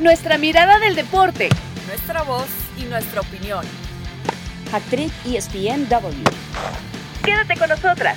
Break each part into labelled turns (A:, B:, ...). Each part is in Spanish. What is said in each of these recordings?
A: Nuestra mirada del deporte.
B: Nuestra voz y nuestra opinión.
C: Actriz ESPNW.
A: Quédate con nosotras.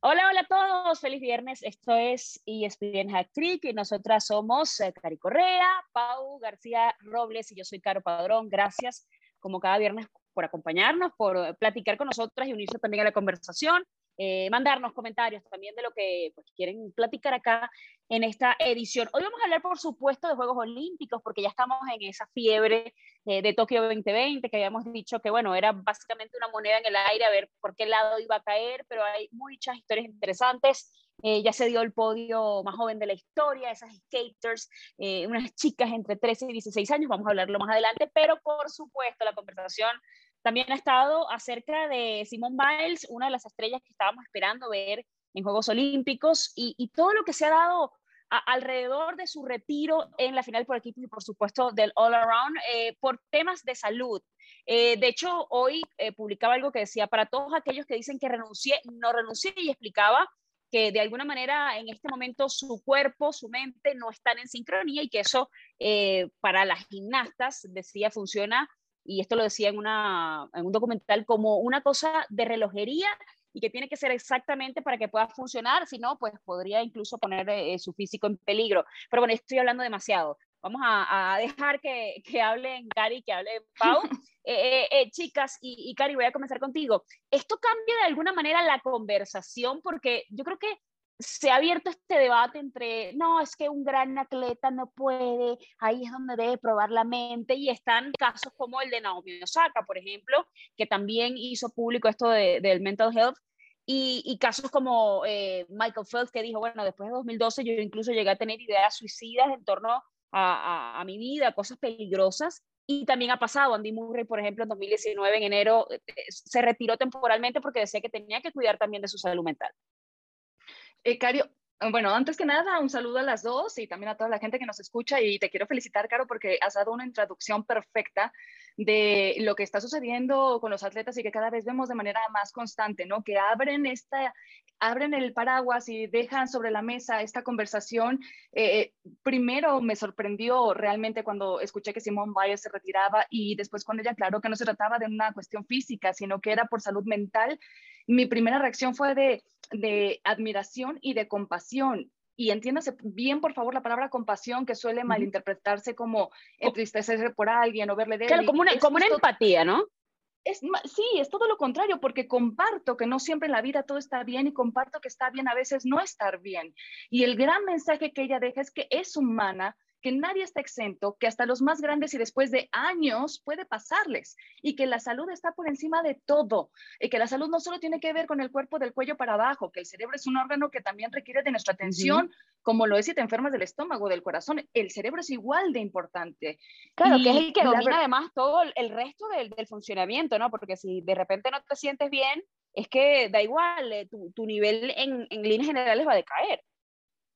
C: Hola, hola a todos. Feliz viernes. Esto es ESPN Hack Trick y nosotras somos eh, Cari Correa, Pau García Robles y yo soy Caro Padrón. Gracias, como cada viernes, por acompañarnos, por platicar con nosotras y unirse también a la conversación. Eh, mandarnos comentarios también de lo que pues, quieren platicar acá en esta edición. Hoy vamos a hablar, por supuesto, de Juegos Olímpicos, porque ya estamos en esa fiebre eh, de Tokio 2020, que habíamos dicho que, bueno, era básicamente una moneda en el aire, a ver por qué lado iba a caer, pero hay muchas historias interesantes. Eh, ya se dio el podio más joven de la historia, esas skaters, unas chicas entre 13 y 16 años, vamos a hablarlo más adelante, pero por supuesto la conversación también ha estado acerca de Simone Biles, una de las estrellas que estábamos esperando ver en Juegos Olímpicos y, todo lo que se ha dado alrededor de su retiro en la final por equipos y por supuesto del All Around eh, por temas de salud. Eh, de hecho, hoy eh, publicaba algo que decía, para todos aquellos que dicen que renuncié, no renuncié y explicaba que de alguna manera en este momento su cuerpo, su mente no están en sincronía y que eso para las gimnastas, decía, funciona y esto lo decía en, una, en un documental, como una cosa de relojería y que tiene que ser exactamente para que pueda funcionar, si no, pues podría incluso poner eh, su físico en peligro. Pero bueno, estoy hablando demasiado. Vamos a, dejar que, que hablen Cari, que hable Pau. Eh, eh, chicas, y, y Cari, voy a comenzar contigo. ¿Esto cambia de alguna manera la conversación? Porque yo creo que se ha abierto este debate entre, no, es que un gran atleta no puede, ahí es donde debe probar la mente, y están casos como el de Naomi Osaka, por ejemplo, que también hizo público esto del mental health, y, casos como eh, Michael Phelps, que dijo, bueno, después de 2012 yo incluso llegué a tener ideas suicidas en torno a, a mi vida, cosas peligrosas, y también ha pasado, Andy Murray, por ejemplo, en 2019, en enero, eh, se retiró temporalmente porque decía que tenía que cuidar también de su salud mental.
D: Eh, Cario, bueno, antes que nada, un saludo a las dos y también a toda la gente que nos escucha y te quiero felicitar, Caro, porque has dado una introducción perfecta de lo que está sucediendo con los atletas y que cada vez vemos de manera más constante, ¿no? Que abren esta, abren el paraguas y dejan sobre la mesa esta conversación. Eh, primero me sorprendió realmente cuando escuché que Simón Biles se retiraba y después cuando ella aclaró que no se trataba de una cuestión física, sino que era por salud mental mi primera reacción fue de, de admiración y de compasión. Y entiéndase bien, por favor, la palabra compasión, que suele malinterpretarse como entristecerse por alguien o verle de
C: Claro, como una, como una empatía, ¿no?
D: Es, sí, es todo lo contrario, porque comparto que no siempre en la vida todo está bien y comparto que está bien a veces no estar bien. Y el gran mensaje que ella deja es que es humana, que nadie está exento, que hasta los más grandes y después de años puede pasarles y que la salud está por encima de todo y que la salud no solo tiene que ver con el cuerpo del cuello para abajo, que el cerebro es un órgano que también requiere de nuestra atención, como lo es si te enfermas del estómago, del corazón, el cerebro es igual de importante.
C: Claro, que es el que domina además todo el resto del, funcionamiento, ¿no? Porque si de repente no te sientes bien, es que da igual, eh, tu, nivel en, en líneas generales va a decaer.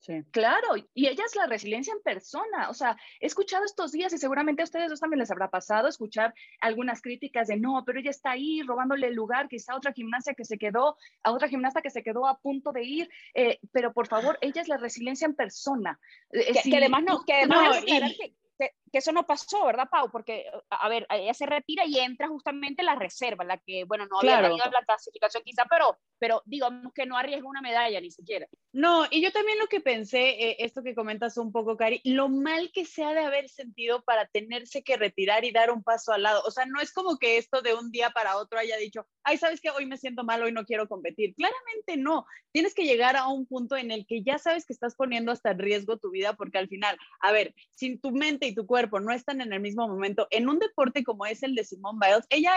D: Sí. Claro, y ella es la resiliencia en persona. O sea, he escuchado estos días y seguramente a ustedes dos también les habrá pasado escuchar algunas críticas de no, pero ella está ahí robándole el lugar, quizá a otra gimnasia que se quedó, a otra gimnasta que se quedó a punto de ir. Eh, pero por favor, ella es la resiliencia en persona.
C: Eh, que, además no, que además que eso no pasó, ¿verdad, Pau? Porque, a ver, ella se retira y entra justamente la reserva, la que, bueno, no había tenido la clasificación quizá, pero, pero digamos que no arriesga una medalla ni siquiera.
E: No, y yo también lo que pensé, eh, esto que comentas un poco, Cari, lo mal que se ha de haber sentido para tenerse que retirar y dar un paso al lado. O sea, no es como que esto de un día para otro haya dicho, ay, ¿sabes qué? Hoy me siento mal, hoy no quiero competir. Claramente no. Tienes que llegar a un punto en el que ya sabes que estás poniendo hasta en riesgo tu vida, porque al final, a ver, sin tu mente y tu cuerpo, no están en el mismo momento, en un deporte como es el de Simone Biles, ella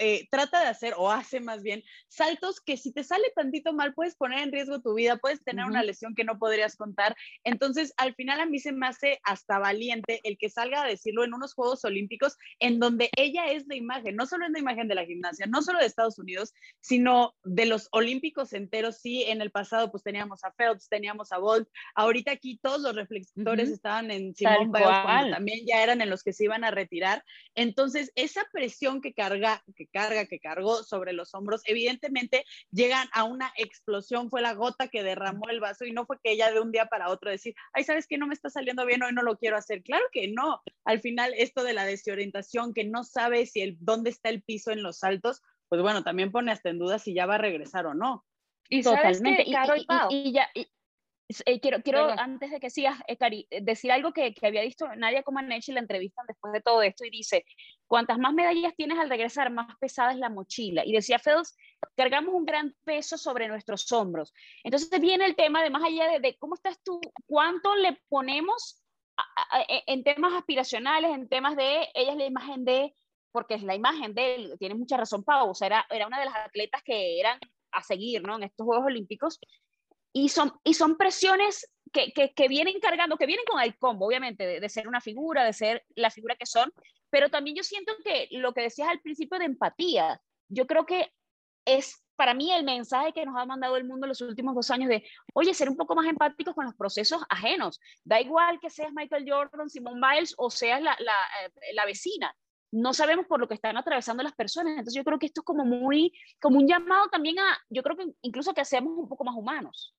E: eh, trata de hacer o hace más bien saltos que si te sale tantito mal puedes poner en riesgo tu vida, puedes tener una lesión que no podrías contar. Entonces, al final a mí se me hace hasta valiente el que salga a decirlo en unos Juegos Olímpicos en donde ella es de imagen, no solo es de imagen de la gimnasia, no solo de Estados Unidos, sino de los olímpicos enteros. Sí, en el pasado pues teníamos a Phelps, teníamos a Bolt, ahorita aquí todos los reflectores estaban en Simone Biles también también ya eran en los que se iban a retirar. Entonces, esa presión que carga, que carga, que cargó sobre los hombros, evidentemente llegan a una explosión, fue la gota que derramó el vaso y no fue que ella de un día para otro decir, ay, ¿sabes qué? No me está saliendo bien, hoy no lo quiero hacer. Claro que no. Al final, esto de la desorientación, que no sabe si el, dónde está el piso en los saltos, pues bueno, también pone hasta en duda si ya va a regresar o no.
C: Y Totalmente. y, ya, eh, quiero, quiero antes de que sigas, eh, Cari, eh, decir algo que, que había visto Nadia Comaneci la entrevista después de todo esto y dice, cuantas más medallas tienes al regresar, más pesada es la mochila. Y decía Fels, cargamos un gran peso sobre nuestros hombros. Entonces viene el tema de más allá de, de cómo estás tú, cuánto le ponemos e, en temas aspiracionales, en temas de, ella es la imagen de, porque es la imagen de él, tiene mucha razón Pau, o sea, era, era una de las atletas que eran a seguir, ¿no? En estos Juegos Olímpicos y son, y son presiones que, que, vienen cargando, que vienen con el combo, obviamente, de, ser una figura, de ser la figura que son, pero también yo siento que lo que decías al principio de empatía, yo creo que es para mí el mensaje que nos ha mandado el mundo en los últimos dos años de, oye, ser un poco más empáticos con los procesos ajenos. Da igual que seas Michael Jordan, Simone Biles o seas la, la, eh, la vecina no sabemos por lo que están atravesando las personas. Entonces yo creo que esto es como muy, como un llamado también a, yo creo que incluso que seamos un poco más humanos.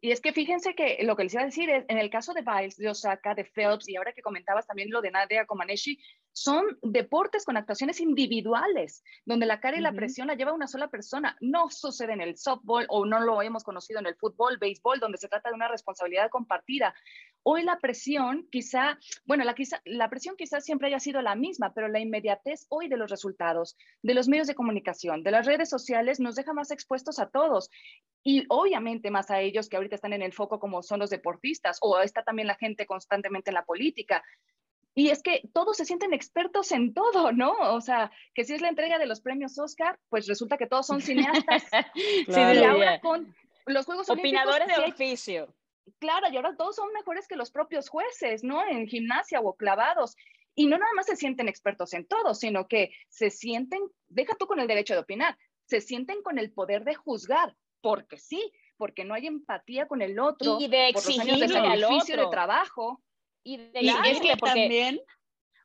D: Y es que fíjense que lo que les iba a decir es, en el caso de Biles, de Osaka, de Phelps, y ahora que comentabas también lo de Nadia Comaneci, son deportes con actuaciones individuales, donde la cara y la presión la lleva una sola persona. No sucede en el softball o no lo hemos conocido en el fútbol, béisbol, donde se trata de una responsabilidad compartida. Hoy la presión quizá, bueno, la, quizá, la presión quizás siempre haya sido la misma, pero la inmediatez hoy de los resultados, de los medios de comunicación, de las redes sociales, nos deja más expuestos a todos y obviamente más a ellos que ahorita están en el foco como son los deportistas o está también la gente constantemente en la política. Y es que todos se sienten expertos en todo, ¿no? O sea, que si es la entrega de los premios Oscar, pues resulta que todos son cineastas.
C: sí, y
D: ahora con los Juegos
C: Opinadores de oficio.
D: Claro, y ahora todos son mejores que los propios jueces, ¿no? En gimnasia o clavados. Y no nada más se sienten expertos en todo, sino que se sienten, deja tú con el derecho de opinar, se sienten con el poder de juzgar, porque sí, porque no hay empatía con el otro,
C: y de exigirle al otro.
D: de trabajo.
E: Y, de y es que también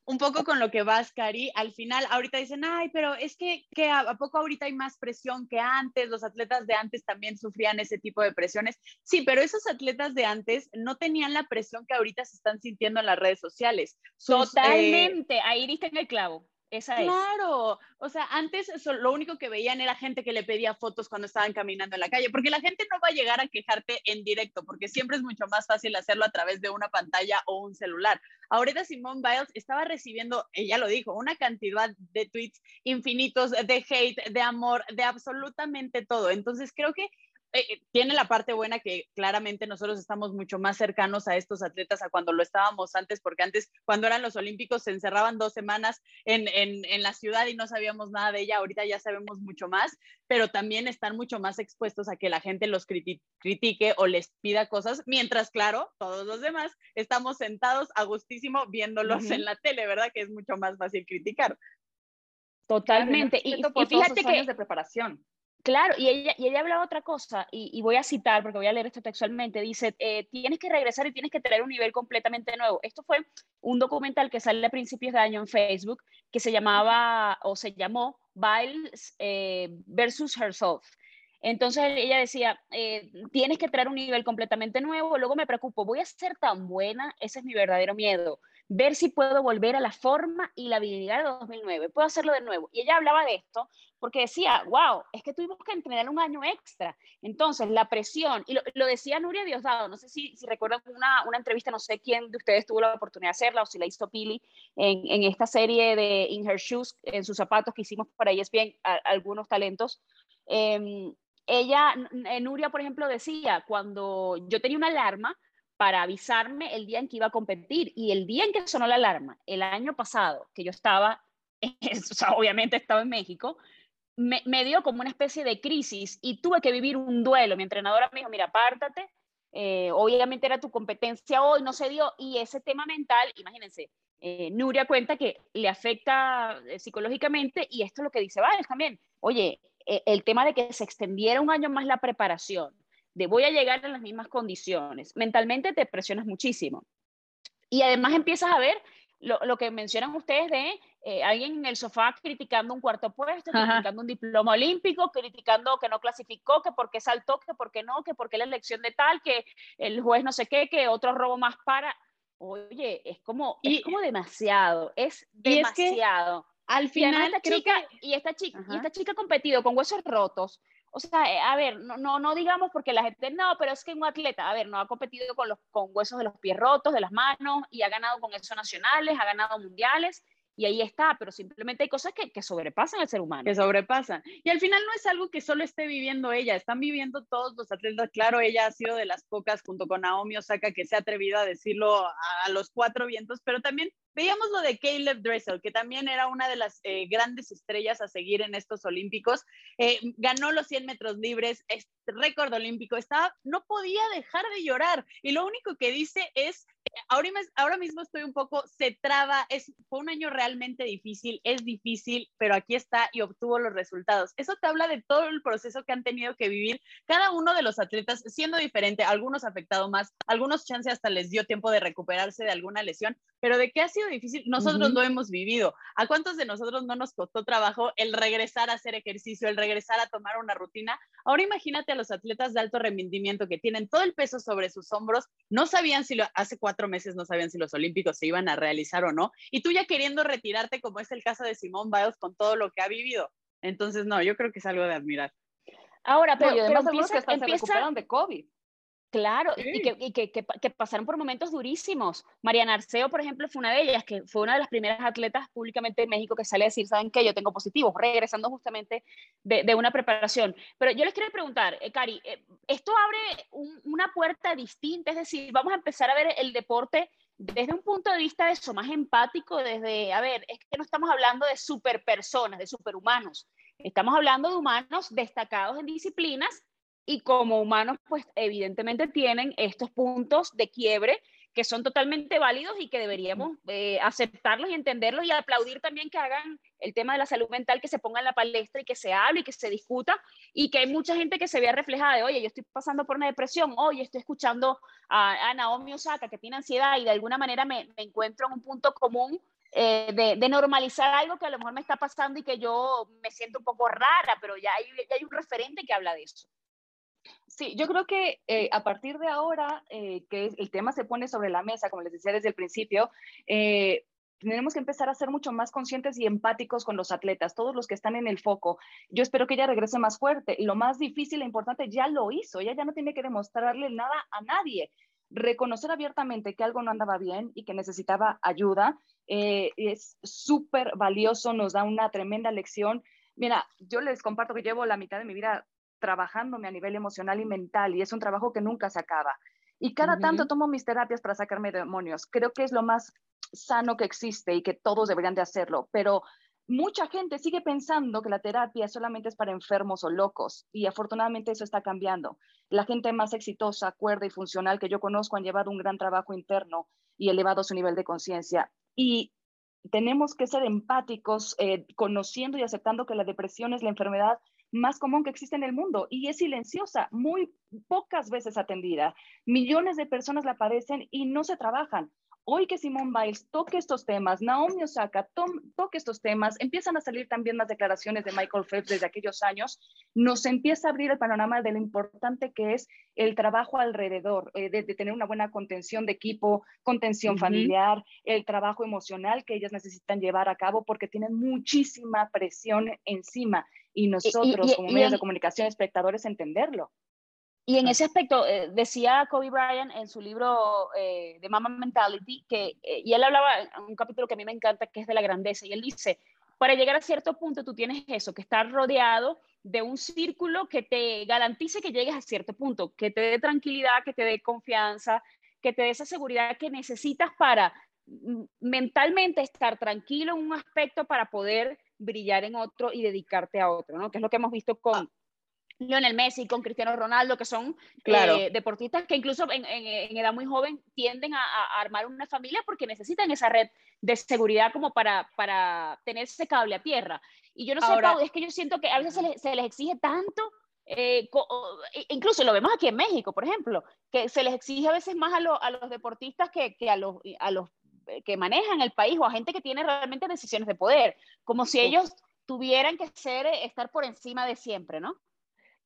E: un poco con lo que vas, Cari, al final ahorita dicen, ay, pero es que, que a, poco ahorita hay más presión que antes, los atletas de antes también sufrían ese tipo de presiones. Sí, pero esos atletas de antes no tenían la presión que ahorita se están sintiendo en las redes sociales.
C: Eh, Totalmente, ahí diste en el clavo
E: claro, o sea, antes lo único que veían era gente que le pedía fotos cuando estaban caminando en la calle, porque la gente no va a llegar a quejarte en directo, porque siempre es mucho más fácil hacerlo a través de una pantalla o un celular. Ahorita Simone Biles estaba recibiendo, ella lo dijo, una cantidad de tweets infinitos de hate, de amor, de absolutamente todo. Entonces creo que eh, eh, tiene la parte buena que claramente nosotros estamos mucho más cercanos a estos atletas a cuando lo estábamos antes, porque antes, cuando eran los Olímpicos, se encerraban dos semanas en, en, en, la ciudad y no sabíamos nada de ella. Ahorita ya sabemos mucho más, pero también están mucho más expuestos a que la gente los critique o les pida cosas, mientras, claro, todos los demás estamos sentados a gustísimo viéndolos en la tele, ¿verdad? Que es mucho más fácil criticar.
C: Totalmente.
D: y, y, fíjate que... de preparación.
C: Claro, y ella, y ella hablaba otra cosa, y, voy a citar porque voy a leer esto textualmente, dice, eh, tienes que regresar y tienes que tener un nivel completamente nuevo. Esto fue un documental que sale a principios de año en Facebook que se llamaba o se llamó Biles eh, versus Herself. Entonces ella decía, eh, tienes que traer un nivel completamente nuevo, luego me preocupo, voy a ser tan buena, ese es mi verdadero miedo, ver si puedo volver a la forma y la habilidad de 2009, puedo hacerlo de nuevo. Y ella hablaba de esto porque decía, wow, es que tuvimos que entrenar un año extra. Entonces, la presión, y lo, decía Nuria Diosdado, no sé si, si recuerdan una, una, entrevista, no sé quién de ustedes tuvo la oportunidad de hacerla o si la hizo Pili en, en esta serie de In Her Shoes, en sus zapatos que hicimos para ESPN, a, algunos talentos. Eh, ella, Nuria, por ejemplo, decía, cuando yo tenía una alarma para avisarme el día en que iba a competir y el día en que sonó la alarma, el año pasado, que yo estaba, o sea, obviamente estaba en México, me, dio como una especie de crisis y tuve que vivir un duelo. Mi entrenadora me dijo, mira, apártate, eh, obviamente era tu competencia hoy, no se dio, y ese tema mental, imagínense, eh, Nuria cuenta que le afecta eh, psicológicamente y esto es lo que dice Vales también. Oye, eh, el tema de que se extendiera un año más la preparación, de voy a llegar en las mismas condiciones, mentalmente te presionas muchísimo. Y además empiezas a ver lo, que mencionan ustedes de eh, alguien en el sofá criticando un cuarto puesto, criticando un diploma olímpico, criticando que no clasificó, que por qué saltó, que por qué no, que por qué la elección de tal, que el juez no sé qué, que otro robo más para. Oye, es como, es como demasiado, es demasiado.
E: al final,
C: esta chica, y esta chica, y esta chica ha competido con huesos rotos, o sea, eh, a ver, no, no, no digamos porque la gente, no, pero es que un atleta, a ver, no ha competido con, los, con huesos de los pies rotos, de las manos, y ha ganado con eso nacionales, ha ganado mundiales, y ahí está, pero simplemente hay cosas que, que, sobrepasan al ser humano.
E: Que sobrepasan. Y al final no es algo que solo esté viviendo ella, están viviendo todos los atletas. Claro, ella ha sido de las pocas, junto con Naomi Osaka, que se ha atrevido a decirlo a los cuatro vientos, pero también Veíamos lo de Caleb Dressel, que también era una de las eh, grandes estrellas a seguir en estos Olímpicos. Eh, ganó los 100 metros libres, es récord olímpico, estaba, no podía dejar de llorar. Y lo único que dice es, ahora, ahora mismo estoy un poco, se traba, es, fue un año realmente difícil, es difícil, pero aquí está y obtuvo los resultados. Eso te habla de todo el proceso que han tenido que vivir cada uno de los atletas siendo diferente, algunos afectados más, algunos chances hasta les dio tiempo de recuperarse de alguna lesión, pero de qué ha sido difícil, nosotros lo hemos vivido. ¿A cuántos de nosotros no nos costó trabajo el regresar a hacer ejercicio, el regresar a tomar una rutina? Ahora imagínate a los atletas de alto rendimiento que tienen todo el peso sobre sus hombros, no sabían si lo, hace cuatro meses no sabían si los olímpicos se iban a realizar o no, y tú ya queriendo retirarte, como es el caso de Simón Biles con todo lo que ha vivido. Entonces, no, yo creo que es algo de admirar.
C: Ahora, pero, pero, empieza, que
D: empieza, de COVID.
C: Claro, y, que, que, pasaron por momentos durísimos. Mariana Arceo, por ejemplo, fue una de ellas, que fue una de las primeras atletas públicamente en México que sale a decir, ¿saben qué? Yo tengo positivos, regresando justamente de, una preparación. Pero yo les quiero preguntar, eh, Cari, eh, ¿esto abre una puerta distinta? Es decir, vamos a empezar a ver el deporte desde un punto de vista de eso, más empático, desde, a ver, es que no estamos hablando de superpersonas, de superhumanos, estamos hablando de humanos destacados en disciplinas y como humanos, pues evidentemente tienen estos puntos de quiebre que son totalmente válidos y que deberíamos eh, aceptarlos y entenderlos y aplaudir también que hagan el tema de la salud mental, que se ponga en la palestra y que se hable y que se discuta y que hay mucha gente que se vea reflejada de, oye, yo estoy pasando por una depresión, oye, estoy escuchando a, Naomi Osaka que tiene ansiedad y de alguna manera me, encuentro en un punto común eh, de, normalizar algo que a lo mejor me está pasando y que yo me siento un poco rara, pero ya hay, ya hay un referente que habla de eso.
D: Sí, yo creo que eh, a partir de ahora eh, que el tema se pone sobre la mesa, como les decía desde el principio, eh, tenemos que empezar a ser mucho más conscientes y empáticos con los atletas, todos los que están en el foco. Yo espero que ella regrese más fuerte. Lo más difícil e importante ya lo hizo. Ella ya no tiene que demostrarle nada a nadie. Reconocer abiertamente que algo no andaba bien y que necesitaba ayuda es súper valioso, nos da una tremenda lección. Mira, yo les comparto que llevo la mitad de mi vida trabajándome a nivel emocional y mental y es un trabajo que nunca se acaba. Y cada tanto tomo mis terapias para sacarme demonios. Creo que es lo más sano que existe y que todos deberían de hacerlo, pero mucha gente sigue pensando que la terapia solamente es para enfermos o locos y afortunadamente eso está cambiando. La gente más exitosa, cuerda y funcional que yo conozco han llevado un gran trabajo interno y elevado su nivel de conciencia. Y tenemos que ser empáticos, eh, conociendo y aceptando que la depresión es la enfermedad más común que existe en el mundo y es silenciosa, muy pocas veces atendida. Millones de personas la padecen y no se trabajan. Hoy que Simone Biles toque estos temas, Naomi Osaka toque estos temas, empiezan a salir también más declaraciones de Michael Phelps desde aquellos años, nos empieza a abrir el panorama de lo importante que es el trabajo alrededor, eh, de, tener una buena contención de equipo, contención familiar, el trabajo emocional que ellas necesitan llevar a cabo porque tienen muchísima presión encima y nosotros como medios de comunicación, espectadores, entenderlo.
C: Y en ese aspecto, eh, decía Kobe Bryant en su libro eh, de Mama Mentality, que, eh, y él hablaba en un capítulo que a mí me encanta, que es de la grandeza, y él dice, para llegar a cierto punto tú tienes eso, que estar rodeado de un círculo que te garantice que llegues a cierto punto, que te dé tranquilidad, que te dé confianza, que te dé esa seguridad que necesitas para mm, mentalmente estar tranquilo en un aspecto para poder brillar en otro y dedicarte a otro, ¿no? Que es lo que hemos visto con ah. Lionel Messi, con Cristiano Ronaldo, que son eh, deportistas que incluso en, edad muy joven tienden a, armar una familia porque necesitan esa red de seguridad como para, para tener ese cable a tierra. Y yo no sé, Pau, es que yo siento que a veces se les, exige tanto, eh, incluso lo vemos aquí en México, por ejemplo, que se les exige a veces más a, a los deportistas que, que a, los, a los que manejan el país o a gente que tiene realmente decisiones de poder, como si ellos tuvieran que ser, eh, estar por encima de siempre, ¿no?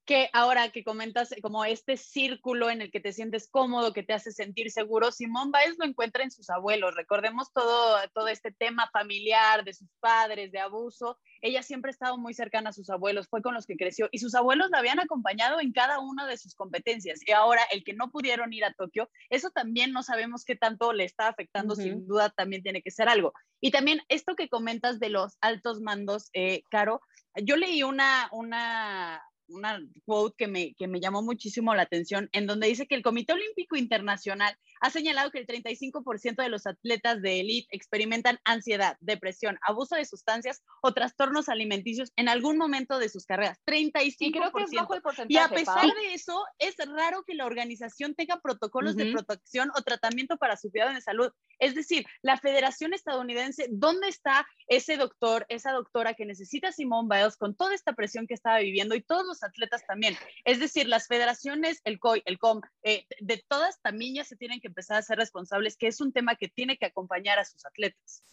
E: Que ahora que comentas eh, como este círculo en el que te sientes cómodo, que te hace sentir seguro, Simón Báez lo encuentra en sus abuelos. Recordemos todo, todo este tema familiar de sus padres, de abuso. Ella siempre ha estado muy cercana a sus abuelos, fue con los que creció y sus abuelos la habían acompañado en cada una de sus competencias. Y ahora el que no pudieron ir a Tokio, eso también no sabemos qué tanto le está afectando, sin duda también tiene que ser algo. Y también esto que comentas de los altos mandos, eh, Caro, yo leí una, una, una quote que me, que me llamó muchísimo la atención, en donde dice que el Comité Olímpico Internacional ha señalado que el 35% de los atletas de élite experimentan ansiedad, depresión, abuso de sustancias o trastornos alimenticios en algún momento de sus carreras. 35%. Y creo que es bajo el porcentaje. Y a pesar de eso, es raro que la organización tenga protocolos de protección o tratamiento para su cuidado de salud. Es decir, la Federación Estadounidense, ¿dónde está ese doctor, esa doctora que necesita Simone Biles con toda esta presión que estaba viviendo y todos los atletas también? Es decir, las federaciones, el COI, el COM, eh, de todas también ya se tienen que empezar a ser responsables, que es un tema que tiene que acompañar a sus atletas.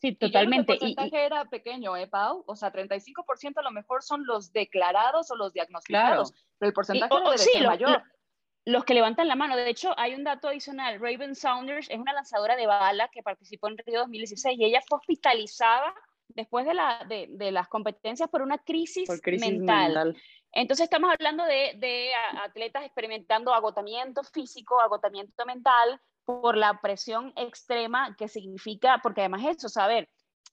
D: Sí, totalmente. Y el porcentaje era pequeño, ¿eh, Pau? O sea, 35% a lo mejor son los declarados o los diagnosticados, pero el porcentaje debe ser mayor
C: los que levantan la mano. De hecho, hay un dato adicional. Raven Saunders es una lanzadora de bala que participó en Río 2016 y ella fue hospitalizada después de, la, de, las competencias por una crisis, mental. Entonces estamos hablando de, de, atletas experimentando agotamiento físico, agotamiento mental por la presión extrema que significa, porque además eso, saber,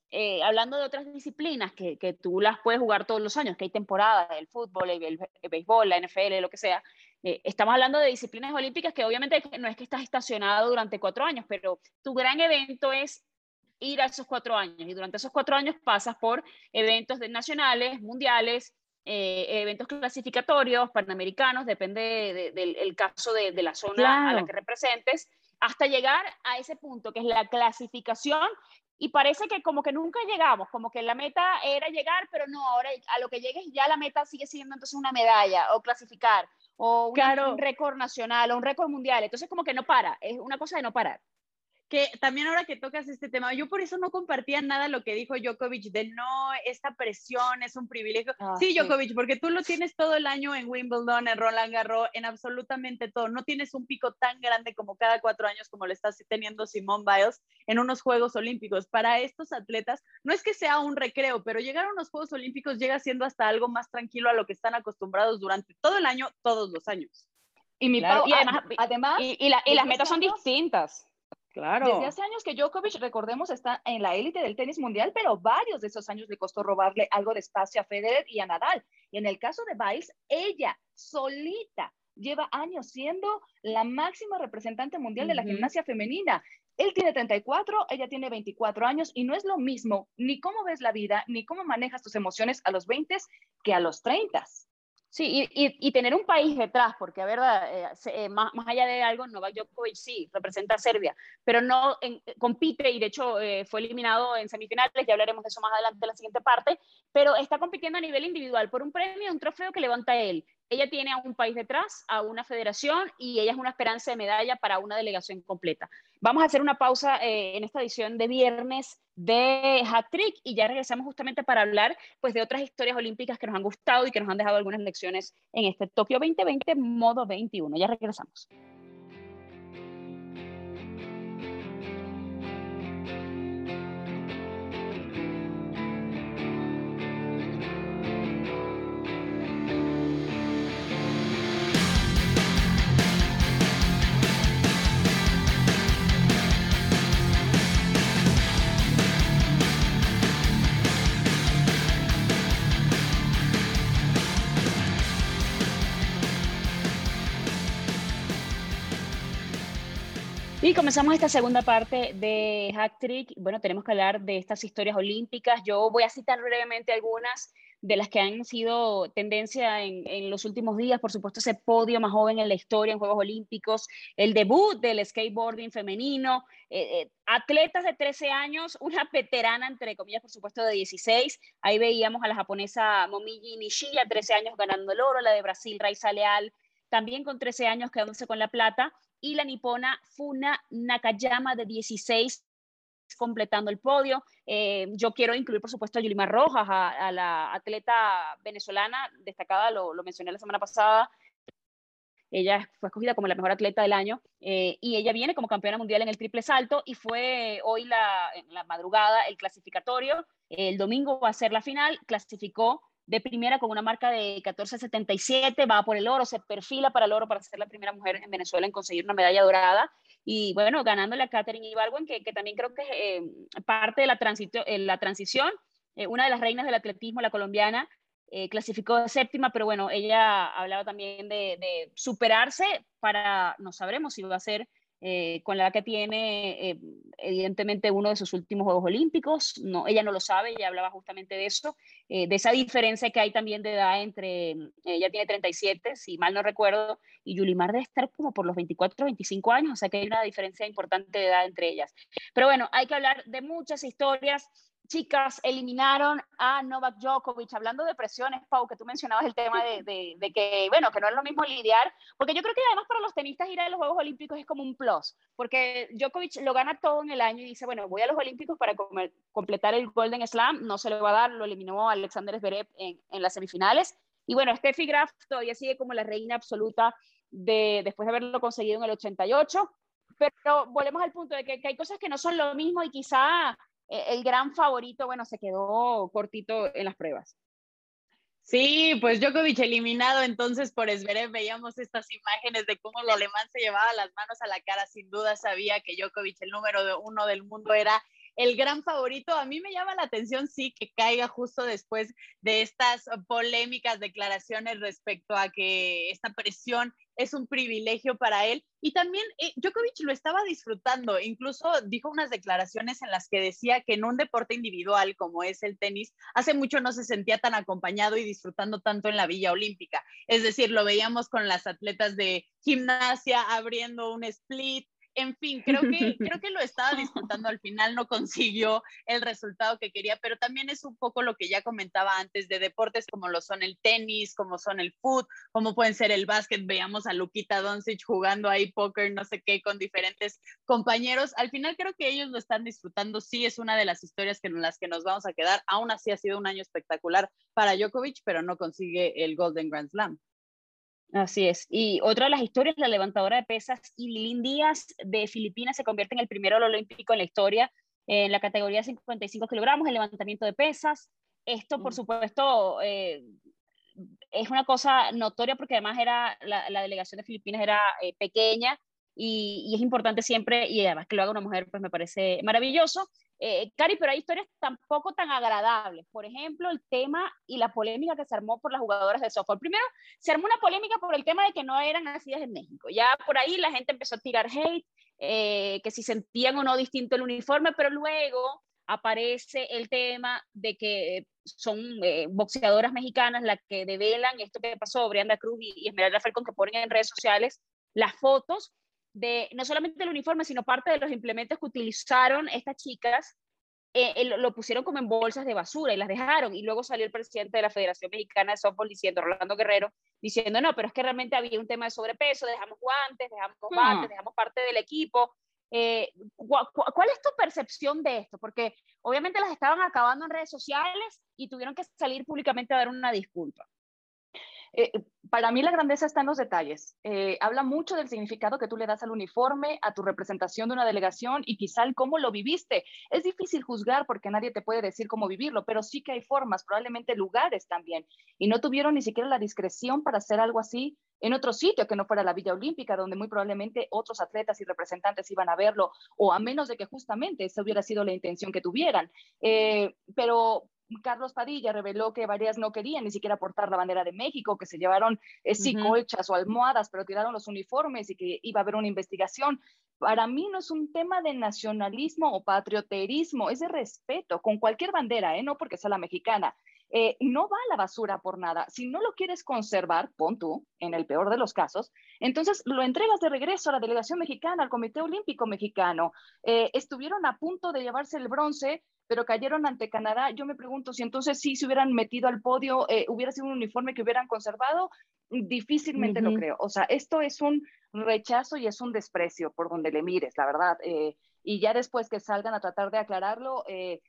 C: eh, hablando de otras disciplinas que, que, tú las puedes jugar todos los años, que hay temporadas, el fútbol, el, el béisbol, la NFL, lo que sea, eh, estamos hablando de disciplinas olímpicas que obviamente no es que estás estacionado durante cuatro años, pero tu gran evento es ir a esos cuatro años. Y durante esos cuatro años pasas por eventos nacionales, mundiales, eh, eventos clasificatorios, panamericanos, depende del caso de, la zona a la que representes, hasta llegar a ese punto que es la clasificación. Y parece que como que nunca llegamos, como que la meta era llegar, pero no, ahora a lo que llegues ya la meta sigue siendo entonces una medalla o clasificar o un récord nacional o un récord mundial. Entonces como que no para, es una cosa de no parar
E: que también ahora que tocas este tema, yo por eso no compartía nada lo que dijo Djokovic de no, esta presión es un privilegio. Ah, sí, Djokovic, porque tú lo tienes todo el año en Wimbledon, en Roland Garros, en absolutamente todo. No tienes un pico tan grande como cada cuatro años como lo está teniendo Simone Biles en unos Juegos Olímpicos. Para estos atletas, no es que sea un recreo, pero llegar a unos Juegos Olímpicos llega siendo hasta algo más tranquilo a lo que están acostumbrados durante todo el año, todos los años.
C: Y, mi además, y las metas son distintas.
D: Claro. Desde hace años que Djokovic, recordemos, está en la élite del tenis mundial, pero varios de esos años le costó robarle algo de espacio a Federer y a Nadal. Y en el caso de Biles, ella solita lleva años siendo la máxima representante mundial de la gimnasia femenina. Él tiene 34, ella tiene 24 años y no es lo mismo ni cómo ves la vida, ni cómo manejas tus emociones a los 20 que a los 30.
C: Sí, y, tener un país detrás, porque a verdad, eh, eh, más, allá de algo, Novak Djokovic sí representa a Serbia, pero no compite y de hecho eh, fue eliminado en semifinales, ya hablaremos de eso más adelante en la siguiente parte, pero está compitiendo a nivel individual por un premio, un trofeo que levanta él ella tiene a un país detrás, a una federación y ella es una esperanza de medalla para una delegación completa. Vamos a hacer una pausa eh, en esta edición de viernes de Hat Trick y ya regresamos justamente para hablar pues, de otras historias olímpicas que nos han gustado y que nos han dejado algunas lecciones en este Tokio 2020 modo 21. Ya regresamos. Y comenzamos esta segunda parte de Hack Trick. Bueno, tenemos que hablar de estas historias olímpicas. Yo voy a citar brevemente algunas de las que han sido tendencia en, los últimos días. Por supuesto, ese podio más joven en la historia en Juegos Olímpicos, el debut del skateboarding femenino, eh, eh, atletas de 13 años, una veterana, entre comillas, por supuesto, de 16. Ahí veíamos a la japonesa Momiji Nishii, a 13 años ganando el oro, la de Brasil, Raiza Leal, también con 13 años quedándose con la plata y la nipona Funa Nakayama de 16 completando el podio. Eh, yo quiero incluir, por supuesto, a Yulimar Rojas, a, la atleta venezolana destacada, lo, lo, mencioné la semana pasada. Ella fue escogida como la mejor atleta del año eh, y ella viene como campeona mundial en el triple salto y fue hoy la, en la madrugada el clasificatorio. El domingo va a ser la final, clasificó de primera con una marca de 14.77, va por el oro, se perfila para el oro para ser la primera mujer en Venezuela en conseguir una medalla dorada. Y bueno, ganándole a Catherine Ibargüen, que, que también creo que es eh, parte de la, eh, la transición, eh, una de las reinas del atletismo, la colombiana, clasificó séptima, pero bueno, ella hablaba también de, de, superarse para, no sabremos si va a ser eh, con la edad que tiene, eh, evidentemente uno de sus últimos Juegos Olímpicos, no, ella no lo sabe, ella hablaba justamente de eso, eh, de esa diferencia que hay también de edad entre, ella tiene 37, si mal no recuerdo, y Yulimar debe estar como por los 24, 25 años, o sea que hay una diferencia importante de edad entre ellas. Pero bueno, hay que hablar de muchas historias chicas eliminaron a Novak Djokovic, hablando de presiones, Pau, que tú mencionabas el tema de, de, que, bueno, que no es lo mismo lidiar, porque yo creo que además para los tenistas ir a los Juegos Olímpicos es como un plus, porque Djokovic lo gana todo en el año y dice, bueno, voy a los Olímpicos para completar el Golden Slam, no se lo va a dar, lo eliminó Alexander Zverev en, en las semifinales, y bueno, Steffi Graf todavía sigue como la reina absoluta de, después de haberlo conseguido en el 88, pero volvemos al punto de que, que hay cosas que no son lo mismo y quizá el gran favorito, bueno, se quedó cortito en las pruebas.
E: Sí, pues Djokovic eliminado entonces por Esverev, veíamos estas imágenes de cómo el alemán se llevaba las manos a la cara, sin duda sabía que Djokovic, el número uno del mundo, era el gran favorito. A mí me llama la atención, sí, que caiga justo después de estas polémicas declaraciones respecto a que esta presión es un privilegio para él. Y también eh, Djokovic lo estaba disfrutando, incluso dijo unas declaraciones en las que decía que en un deporte individual como es el tenis, hace mucho no se sentía tan acompañado y disfrutando tanto en la Villa Olímpica. Es decir, lo veíamos con las atletas de gimnasia abriendo un split, en fin, creo que, creo que lo estaba disfrutando al final, no consiguió el resultado que quería, pero también es un poco lo que ya comentaba antes de deportes como lo son el tenis, como son el foot, como pueden ser el básquet, veíamos a Luquita Doncic jugando ahí póker, no sé qué, con diferentes compañeros. Al final creo que ellos lo están disfrutando, sí es una de las historias que, en las que nos vamos a quedar. Aún así ha sido un año espectacular para Djokovic, pero no consigue el Golden Grand Slam.
C: Así es. Y otra de las historias, la levantadora de pesas Idilín Díaz de Filipinas se convierte en el primero olímpico en la historia en la categoría 55 kilogramos, el levantamiento de pesas. Esto, por mm. supuesto, eh, es una cosa notoria porque además era la, delegación de Filipinas era eh, pequeña y, es importante siempre, y además que lo haga una mujer, pues me parece maravilloso. Eh, Cari, pero hay historias tampoco tan agradables. Por ejemplo, el tema y la polémica que se armó por las jugadoras de softball. Primero, se armó una polémica por el tema de que no eran nacidas en México. Ya por ahí la gente empezó a tirar hate, eh, que si sentían o no distinto el uniforme, pero luego aparece el tema de que son eh, boxeadoras mexicanas las que develan esto que pasó, Brianda Cruz y, y Esmeralda Falcón, que ponen en redes sociales las fotos de no solamente el uniforme, sino parte de los implementos que utilizaron estas chicas, eh, lo pusieron como en bolsas de basura y las dejaron. Y luego salió el presidente de la Federación Mexicana de Softball diciendo, Rolando Guerrero, diciendo, no, pero es que realmente había un tema de sobrepeso, dejamos guantes, dejamos guantes, dejamos parte del equipo. Eh, ¿Cuál es tu percepción de esto? Porque obviamente las estaban acabando en redes sociales y tuvieron que salir públicamente a dar una disculpa.
D: Eh, para mí la grandeza está en los detalles. Eh, habla mucho del significado que tú le das al uniforme, a tu representación de una delegación y quizá el cómo lo viviste. Es difícil juzgar porque nadie te puede decir cómo vivirlo, pero sí que hay formas, probablemente lugares también. Y no tuvieron ni siquiera la discreción para hacer algo así en otro sitio que no fuera la Villa Olímpica, donde muy probablemente otros atletas y representantes iban a verlo, o a menos de que justamente esa hubiera sido la intención que tuvieran. Eh, pero Carlos Padilla reveló que varias no querían ni siquiera portar la bandera de México, que se llevaron eh, sí colchas o almohadas, pero tiraron los uniformes y que iba a haber una investigación. Para mí no es un tema de nacionalismo o patrioterismo, es de respeto con cualquier bandera, ¿eh? no porque sea la mexicana. Eh, no va a la basura por nada. Si no lo quieres conservar, pon tú, en el peor de los casos, entonces lo entregas de regreso a la delegación mexicana, al Comité Olímpico Mexicano. Eh, estuvieron a punto de llevarse el bronce pero cayeron ante Canadá. Yo me pregunto si entonces sí se hubieran metido al podio, eh, hubiera sido un uniforme que hubieran conservado, difícilmente lo creo. O sea, esto es un rechazo y es un desprecio por donde le mires, la verdad. Eh, y ya después que salgan a tratar de aclararlo, eh,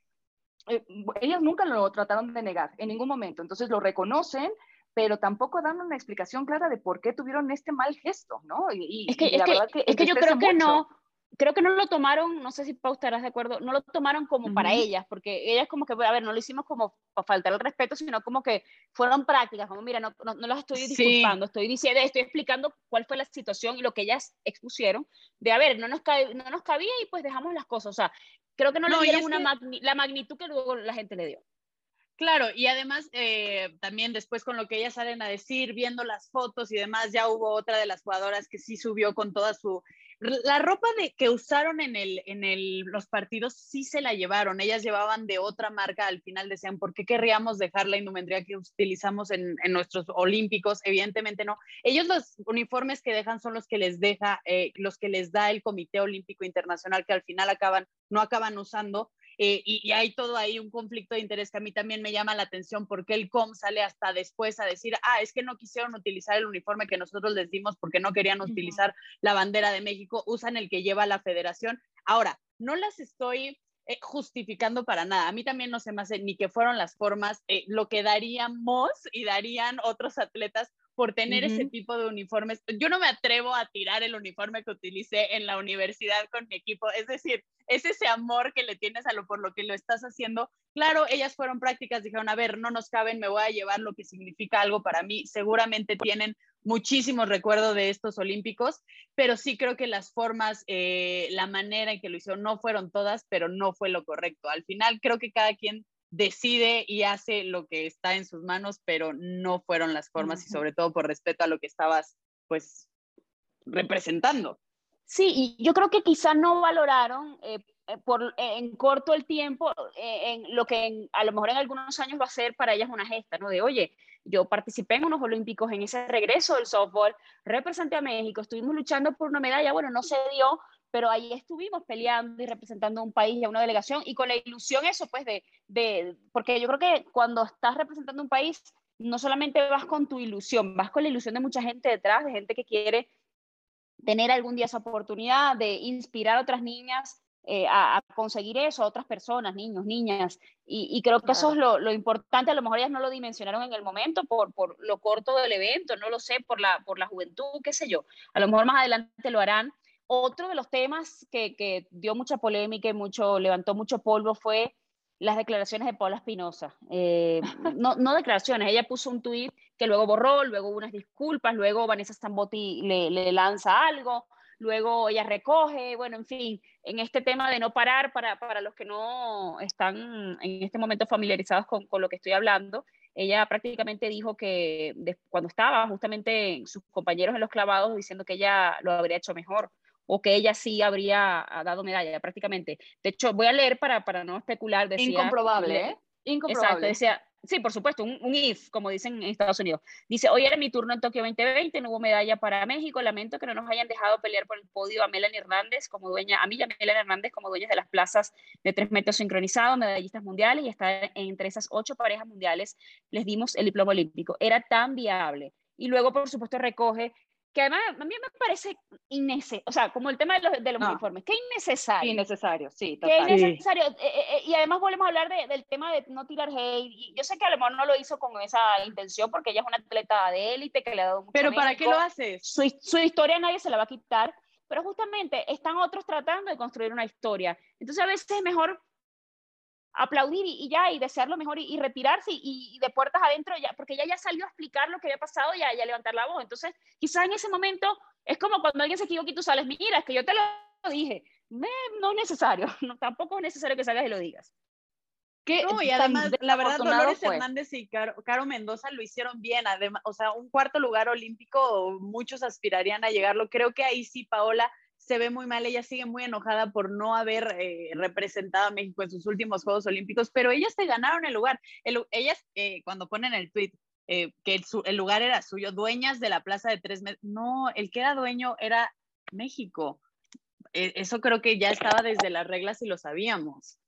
D: ellas nunca lo trataron de negar en ningún momento. Entonces lo reconocen, pero tampoco dan una explicación clara de por qué tuvieron este mal gesto, ¿no?
C: Y, es que, es que, yo creo que no, creo que no lo tomaron, no sé si Pau estarás de acuerdo, no lo tomaron como para ellas, porque ellas como que, a ver, no lo hicimos como para faltar el respeto, sino como que fueron prácticas, como mira, no, no, las estoy disculpando, estoy diciendo, estoy explicando cuál fue la situación y lo que ellas expusieron, de a ver, no nos, no nos cabía y pues dejamos las cosas, o sea, creo que no, le dieron una la magnitud que luego la gente le dio.
E: Claro, y además eh, también después con lo que ellas salen a decir, viendo las fotos y demás, ya hubo otra de las jugadoras que sí subió con toda su la ropa de, que usaron en, el, en el, los partidos sí se la llevaron. Ellas llevaban de otra marca. Al final decían, ¿por qué querríamos dejar la indumentaria que utilizamos en, en nuestros olímpicos? Evidentemente no. Ellos los uniformes que dejan son los que les deja, eh, los que les da el Comité Olímpico Internacional, que al final acaban, no acaban usando. Eh, y, hay todo ahí un conflicto de interés que a mí también me llama la atención porque el COM sale hasta después a decir, ah, es que no quisieron utilizar el uniforme que nosotros les dimos porque no querían utilizar la bandera de México, usan el que lleva la federación. Ahora, no las estoy eh, justificando para nada. A mí también no se me hace ni que fueron las formas, eh, lo que daríamos y darían otros atletas por tener ese tipo de uniformes. Yo no me atrevo a tirar el uniforme que utilicé en la universidad con mi equipo. Es decir, es ese amor que le tienes a lo por lo que lo estás haciendo. Claro, ellas fueron prácticas, dijeron, a ver, no nos caben, me voy a llevar lo que significa algo para mí. Seguramente tienen muchísimos recuerdos de estos olímpicos, pero sí creo que las formas, eh, la manera en que lo hicieron no fueron todas, pero no fue lo correcto. Al final creo que cada quien decide y hace lo que está en sus manos, pero no fueron las formas y sobre todo por respeto a lo que estabas pues representando.
C: Sí, y yo creo que quizá no valoraron eh, eh, por, en corto el tiempo eh, en lo que a lo mejor en algunos años va a ser para ellas una gesta, ¿no? De, oye, yo participé en unos Olímpicos en ese regreso del softball, representé a México, estuvimos luchando por una medalla, bueno, no se dio, pero ahí estuvimos peleando y representando a un país y a una delegación y con la ilusión eso, pues, de, de, porque yo creo que cuando estás representando un país, no solamente vas con tu ilusión, vas con la ilusión de mucha gente detrás, de gente que quiere tener algún día esa oportunidad de inspirar a otras niñas eh, a, conseguir eso, a otras personas, niños, niñas. Y, creo que eso es lo, lo, importante. A lo mejor ellas no lo dimensionaron en el momento por, por lo corto del evento, no lo sé, por la, por la juventud, qué sé yo. A lo mejor más adelante lo harán otro de los temas que, que, dio mucha polémica y mucho, levantó mucho polvo fue las declaraciones de Paula Espinosa. Eh, no, no, declaraciones, ella puso un tuit que luego borró, luego hubo unas disculpas, luego Vanessa Stambotti le, le, lanza algo, luego ella recoge, bueno, en fin, en este tema de no parar, para, para los que no están en este momento familiarizados con, con lo que estoy hablando, ella prácticamente dijo que cuando estaba justamente sus compañeros en los clavados diciendo que ella lo habría hecho mejor o que ella sí habría ah, dado medalla prácticamente. De hecho, voy a leer para, para no especular.
D: Decía, Incomprobable, ¿eh?
C: Incomprobable. Exacto, decía, sí, por supuesto, un, if, como dicen en Estados Unidos. Dice, hoy era mi turno en Tokio 2020, no hubo medalla para México, lamento que no nos hayan dejado pelear por el podio a Melanie Hernández como dueña, a mí y a Melanie Hernández como dueñas de las plazas de tres metros sincronizados, medallistas mundiales, y estar entre esas ocho parejas mundiales les dimos el diploma olímpico. Era tan viable. Y luego, por supuesto, recoge que además a mí me parece innecesario, o sea, como el tema de los, de los uniformes, que innecesario.
D: Innecesario, sí,
C: total. Que innecesario. Eh, eh, eh, y además volvemos a hablar del tema de no tirar hate. Y yo sé que a lo mejor no lo hizo con esa intención, porque ella es una atleta de élite que le ha dado mucho
E: Pero ¿para qué lo haces?
C: Su, su historia nadie se la va a quitar, pero justamente están otros tratando de construir una historia. Entonces a veces es mejor aplaudir y, ya, y desear lo mejor y, retirarse y, de puertas adentro, ya, porque ella ya salió a explicar lo que había pasado y a, levantar la voz. Entonces, quizás en ese momento es como cuando alguien se equivoca y tú sales, mira, es que yo te lo dije. no es necesario, no, tampoco es necesario que salgas y lo digas.
E: Que no, y además, la verdad, Dolores Hernández y Caro, Caro, Mendoza lo hicieron bien, además, o sea, un cuarto lugar olímpico, muchos aspirarían a llegarlo. Creo que ahí sí, Paola, se ve muy mal, ella sigue muy enojada por no haber eh, representado a México en sus últimos Juegos Olímpicos, pero ellas se ganaron el lugar. ellas, eh, cuando ponen el tweet eh, que el, lugar era suyo, dueñas de la plaza de tres metros, no, el que era dueño era México. eso creo que ya estaba desde las reglas y lo sabíamos.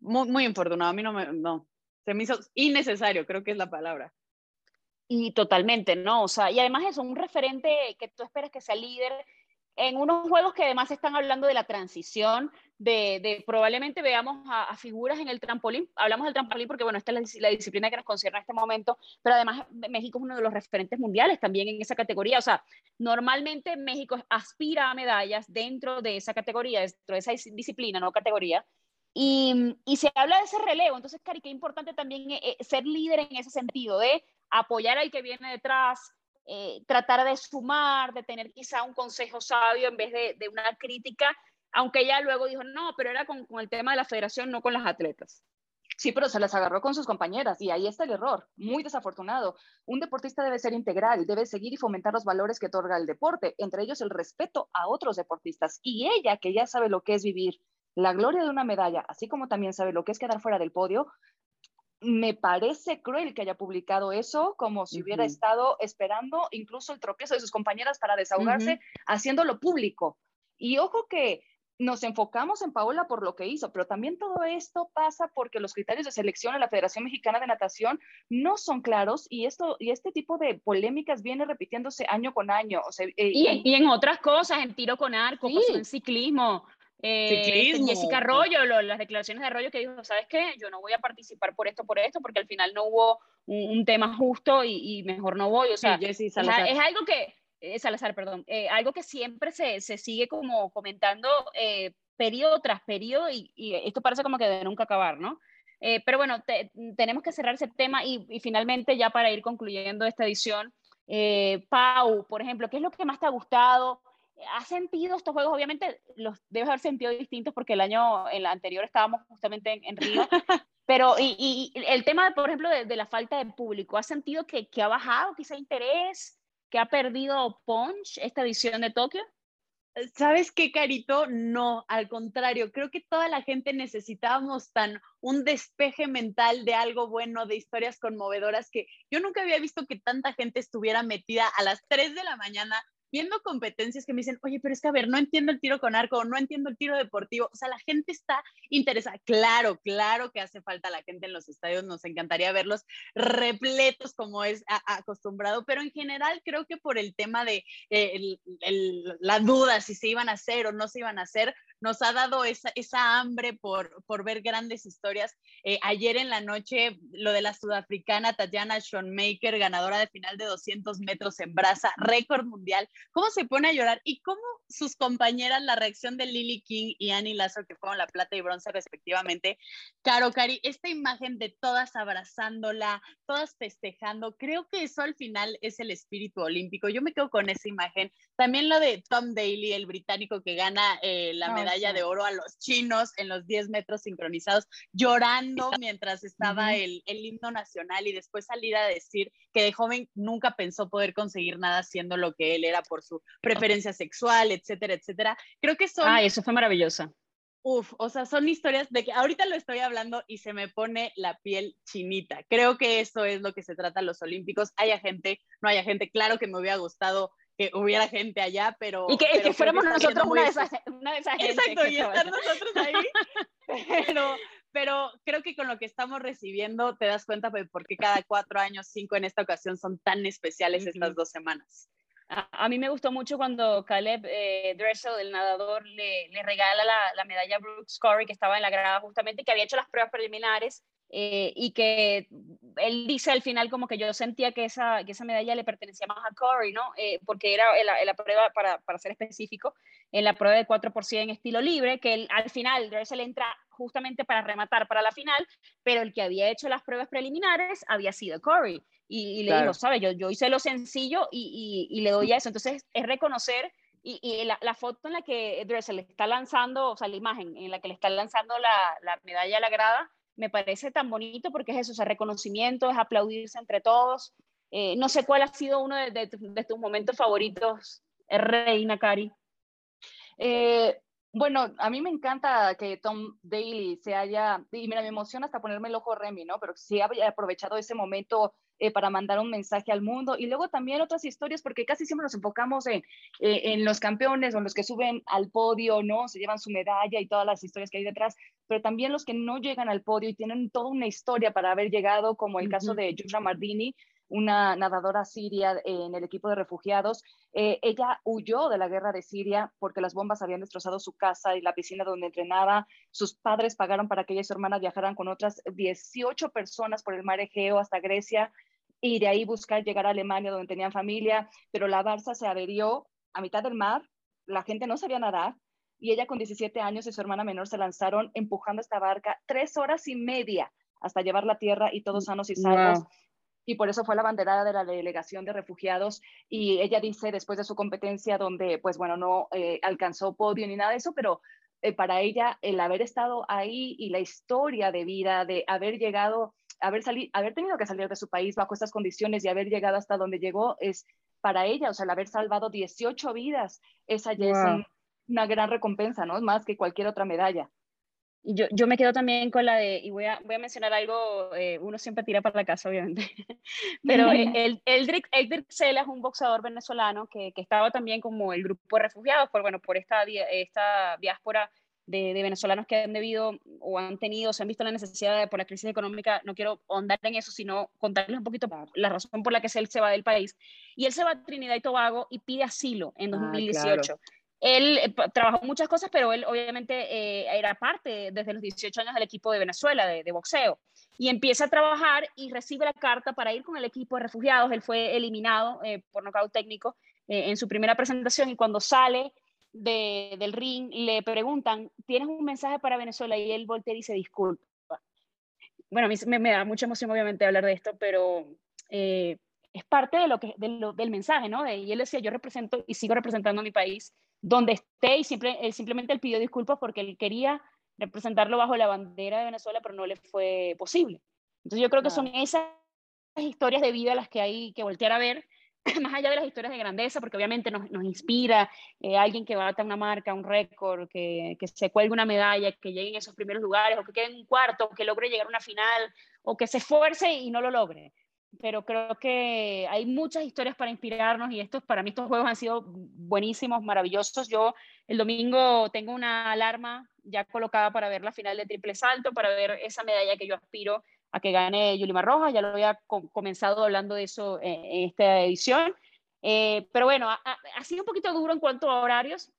E: muy, muy infortunado. A mí no me, no, se me hizo innecesario, creo que es la palabra.
C: Y totalmente, ¿no? O sea, y además es un referente que tú esperas que sea líder en unos juegos que además están hablando de la transición, de, probablemente veamos a, figuras en el trampolín. Hablamos del trampolín porque, bueno, esta es la, disciplina que nos concierne en este momento, pero además México es uno de los referentes mundiales también en esa categoría. O sea, normalmente México aspira a medallas dentro de esa categoría, dentro de esa disciplina, no categoría. Y, se habla de ese relevo. Entonces, Cari, qué importante también eh, eh, ser líder en ese sentido, de apoyar al que viene detrás, eh, tratar de sumar, de tener quizá un consejo sabio en vez de, una crítica, aunque ella luego dijo, no, pero era con, el tema de la federación, no con las atletas.
D: Sí, pero se las agarró con sus compañeras y ahí está el error, muy desafortunado. Un deportista debe ser integral, debe seguir y fomentar los valores que otorga el deporte, entre ellos el respeto a otros deportistas. Y ella, que ya sabe lo que es vivir la gloria de una medalla, así como también sabe lo que es quedar fuera del podio, me parece cruel que haya publicado eso, como si hubiera estado esperando incluso el tropiezo de sus compañeras para desahogarse, haciéndolo público. Y ojo que nos enfocamos en Paola por lo que hizo, pero también todo esto pasa porque los criterios de selección en la Federación Mexicana de Natación no son claros y esto y este tipo de polémicas viene repitiéndose año con año.
C: Eh, y, en otras cosas, en tiro con arco, en ciclismo. Eh, Jessica Arroyo, las declaraciones de Arroyo que dijo, ¿sabes qué? Yo no voy a participar por esto, por esto, porque al final no hubo un, tema justo y, mejor no voy. O sea, es, algo que, eh, Salazar, perdón, eh, algo que siempre se, se sigue como comentando periodo tras periodo y, esto parece como que de nunca acabar, ¿no? pero bueno, tenemos que cerrar ese tema y, y, finalmente ya para ir concluyendo esta edición, Pau, por ejemplo, ¿qué es lo que más te ha gustado? ¿Has sentido estos juegos? Obviamente los debes haber sentido distintos porque el año el anterior estábamos justamente en, Río, pero y, el tema, por ejemplo, de, la falta de público, ¿has sentido que, que ha bajado quizá interés, que ha perdido punch esta edición de Tokio?
E: ¿Sabes qué, Carito? No, al contrario, creo que toda la gente necesitábamos tan un despeje mental de algo bueno, de historias conmovedoras, que yo nunca había visto que tanta gente estuviera metida a las 3 de la mañana viendo competencias que me dicen, oye, pero es que a ver, no entiendo el tiro con arco, no entiendo el tiro deportivo. O sea, la gente está interesada. Claro, claro que hace falta la gente en los estadios. Nos encantaría verlos repletos como es acostumbrado, pero en general creo que por el tema de eh, la duda si se iban a hacer o no se iban a hacer, nos ha dado esa, esa hambre por, por ver grandes historias. Eh, ayer en la noche, lo de la sudafricana Tatiana Schoenmaker, ganadora de final de 200 metros en brasa, récord mundial, cómo se pone a llorar y cómo sus compañeras, la reacción de Lily King y Annie Lazo, que fueron la plata y bronce respectivamente. Caro, Cari, esta imagen de todas abrazándola, todas festejando, creo que eso al final es el espíritu olímpico. Yo me quedo con esa imagen. También lo de Tom Daly, el británico que gana eh, la medalla medalla de oro a los chinos en los 10 metros sincronizados, llorando mientras estaba el, el, himno nacional y después salir a decir que de joven nunca pensó poder conseguir nada siendo lo que él era por su preferencia sexual, etcétera, etcétera. Creo que son...
C: Ay, eso fue maravilloso.
E: Uf, o sea, son historias de que ahorita lo estoy hablando y se me pone la piel chinita. Creo que eso es lo que se trata los Olímpicos. Haya gente, no haya gente, claro que me hubiera gustado que hubiera gente allá, pero...
C: Y que, fuéramos nosotros una de, esas, una de, esas,
E: gente. Exacto, y estar nosotros ahí. pero, pero creo que con lo que estamos recibiendo te das cuenta de por qué cada cuatro años, cinco en esta ocasión, son tan especiales estas dos semanas.
C: A, mí me gustó mucho cuando Caleb eh, Dressel, el nadador, le, le regala la, la, medalla a Brooks Corey, que estaba en la grada justamente, que había hecho las pruebas preliminares eh, y que él dice al final como que yo sentía que esa, que esa medalla le pertenecía más a Corey, ¿no? Eh, porque era la, la prueba, para, para, ser específico, en la prueba de 4 en estilo libre, que él, al final Dressel entra justamente para rematar para la final, pero el que había hecho las pruebas preliminares había sido Corey. Y, le dijo, ¿sabes? Yo, yo hice lo sencillo y, y, le doy a eso. Entonces, es reconocer y, y la, la, foto en la que Dressel está lanzando, o sea, la imagen en la que le está lanzando la, la medalla a la grada, me parece tan bonito porque es eso, o sea, reconocimiento, es aplaudirse entre todos. Eh, no sé cuál ha sido uno de, tus momentos favoritos, eh, Reina Cari.
D: Eh, bueno, a mí me encanta que Tom Daly se haya, y mira, me emociona hasta ponerme el ojo Remy, ¿no? Pero sí haya aprovechado ese momento eh, para mandar un mensaje al mundo. Y luego también otras historias, porque casi siempre nos enfocamos en, eh, en los campeones o en los que suben al podio, ¿no? Se llevan su medalla y todas las historias que hay detrás, pero también los que no llegan al podio y tienen toda una historia para haber llegado, como el caso de Yusra Mardini, una nadadora siria en el equipo de refugiados. Eh, ella huyó de la guerra de Siria porque las bombas habían destrozado su casa y la piscina donde entrenaba. Sus padres pagaron para que ella y su hermana viajaran con otras 18 personas por el mar Egeo hasta Grecia y de ahí buscar llegar a Alemania donde tenían familia, pero la Barça se averió a mitad del mar, la gente no sabía nadar y ella con 17 años y su hermana menor se lanzaron empujando esta barca tres horas y media hasta llevarla a tierra y todos sanos y salvos. Y por eso fue la banderada de la delegación de refugiados y ella dice después de su competencia donde pues bueno no eh, alcanzó podio ni nada de eso pero eh, para ella el haber estado ahí y la historia de vida de haber llegado haber salido haber tenido que salir de su país bajo estas condiciones y haber llegado hasta donde llegó es para ella o sea el haber salvado 18 vidas esa ya es una gran recompensa no más que cualquier otra medalla.
C: Yo, yo, me quedo también con la de, y voy a, voy a mencionar algo, eh, uno siempre tira para la casa, obviamente, pero el, Eldrick, Eldrick Sela es un boxeador venezolano que, que, estaba también como el grupo de refugiados, por, bueno, por esta, esta diáspora de, de, venezolanos que han debido o han tenido, se han visto la necesidad de, por la crisis económica, no quiero ahondar en eso, sino contarles un poquito la razón por la que él se va del país. Y él se va a Trinidad y Tobago y pide asilo en 2018. Ah, él eh, trabajó muchas cosas, pero él obviamente eh, era parte desde los 18 años del equipo de Venezuela de, boxeo. Y empieza a trabajar y recibe la carta para ir con el equipo de refugiados. Él fue eliminado eh, por nocaut técnico en su primera presentación y cuando sale del ring le preguntan, ¿tienes un mensaje para Venezuela? Y él voltea y dice, disculpa. Bueno, a mí me, da mucha emoción obviamente hablar de esto, pero es parte de lo que, del mensaje, ¿no? y él decía, yo represento y sigo representando a mi país donde esté y siempre, simplemente él pidió disculpas porque él quería representarlo bajo la bandera de Venezuela, pero no le fue posible. Entonces yo creo que son esas historias de vida las que hay que voltear a ver, más allá de las historias de grandeza, porque obviamente nos, nos inspira eh, alguien que bata una marca, un récord, que, que, se cuelgue una medalla, que llegue en esos primeros lugares, o que quede en un cuarto, o que logre llegar a una final, o que se esfuerce y no lo logre pero creo que hay muchas historias para inspirarnos y estos, para mí estos juegos han sido buenísimos, maravillosos. Yo el domingo tengo una alarma ya colocada para ver la final de triple salto, para ver esa medalla que yo aspiro a que gane Yulimar Rojas, ya lo había comenzado hablando de eso en, esta edición. Eh, pero bueno, ha, sido un poquito duro en cuanto a horarios,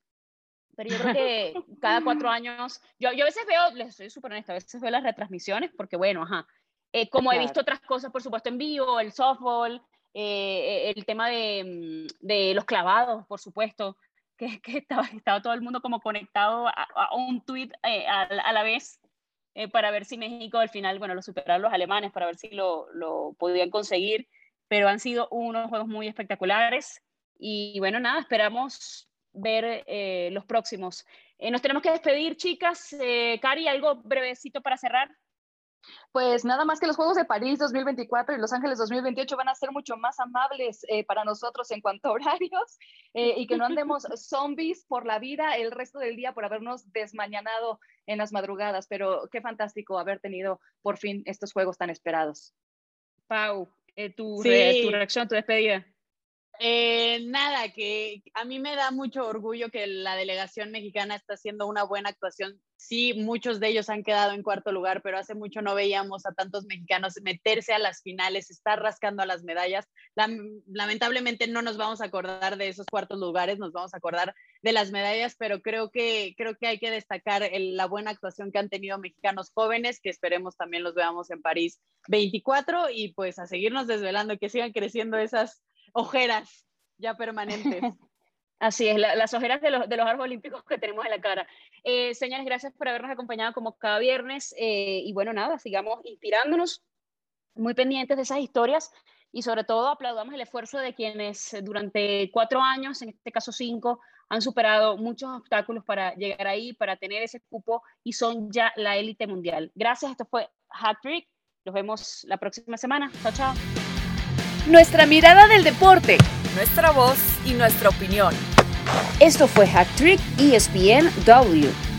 C: pero yo creo que cada cuatro años, yo, yo a veces veo, les soy súper honesta, a veces veo las retransmisiones porque bueno, ajá, eh, como he visto otras cosas, por supuesto, en vivo, el softball, eh, el tema de, mm, de, los clavados, por supuesto, que, que estaba, estaba, todo el mundo como conectado a, un tweet eh, a, a, la vez para ver si México al final, bueno, lo superaron los alemanes, para ver si lo, lo podían conseguir, pero han sido unos juegos muy espectaculares y bueno, nada, esperamos ver los próximos. nos tenemos que despedir, chicas. Cari, algo brevecito para cerrar.
D: Pues nada más que los Juegos de París 2024 y Los Ángeles 2028 van a ser mucho más amables eh, para nosotros en cuanto a horarios eh, y que no andemos zombies por la vida el resto del día por habernos desmañanado en las madrugadas. Pero qué fantástico haber tenido por fin estos Juegos tan esperados.
C: Pau, eh, tu, tu reacción, tu despedida.
E: Eh, nada, que a mí me da mucho orgullo que la delegación mexicana está haciendo una buena actuación. Sí, muchos de ellos han quedado en cuarto lugar, pero hace mucho no veíamos a tantos mexicanos meterse a las finales, estar rascando a las medallas. Lamentablemente no nos vamos a acordar de esos cuartos lugares, nos vamos a acordar de las medallas, pero creo que, creo que hay que destacar la buena actuación que han tenido mexicanos jóvenes, que esperemos también los veamos en París 24 y pues a seguirnos desvelando, que sigan creciendo esas ojeras ya permanentes.
C: Así es, las ojeras de los, de los árboles olímpicos que tenemos en la cara. Eh, señores, gracias por habernos acompañado como cada viernes. Eh, y bueno, nada, sigamos inspirándonos, muy pendientes de esas historias y sobre todo aplaudamos el esfuerzo de quienes durante cuatro años, en este caso cinco, han superado muchos obstáculos para llegar ahí, para tener ese cupo y son ya la élite mundial. Gracias, esto fue Hat Trick. Nos vemos la próxima semana. Chao, chao.
A: Nuestra mirada del deporte.
B: Nuestra voz y nuestra opinión.
A: Esto fue Hack Trick ESPN W.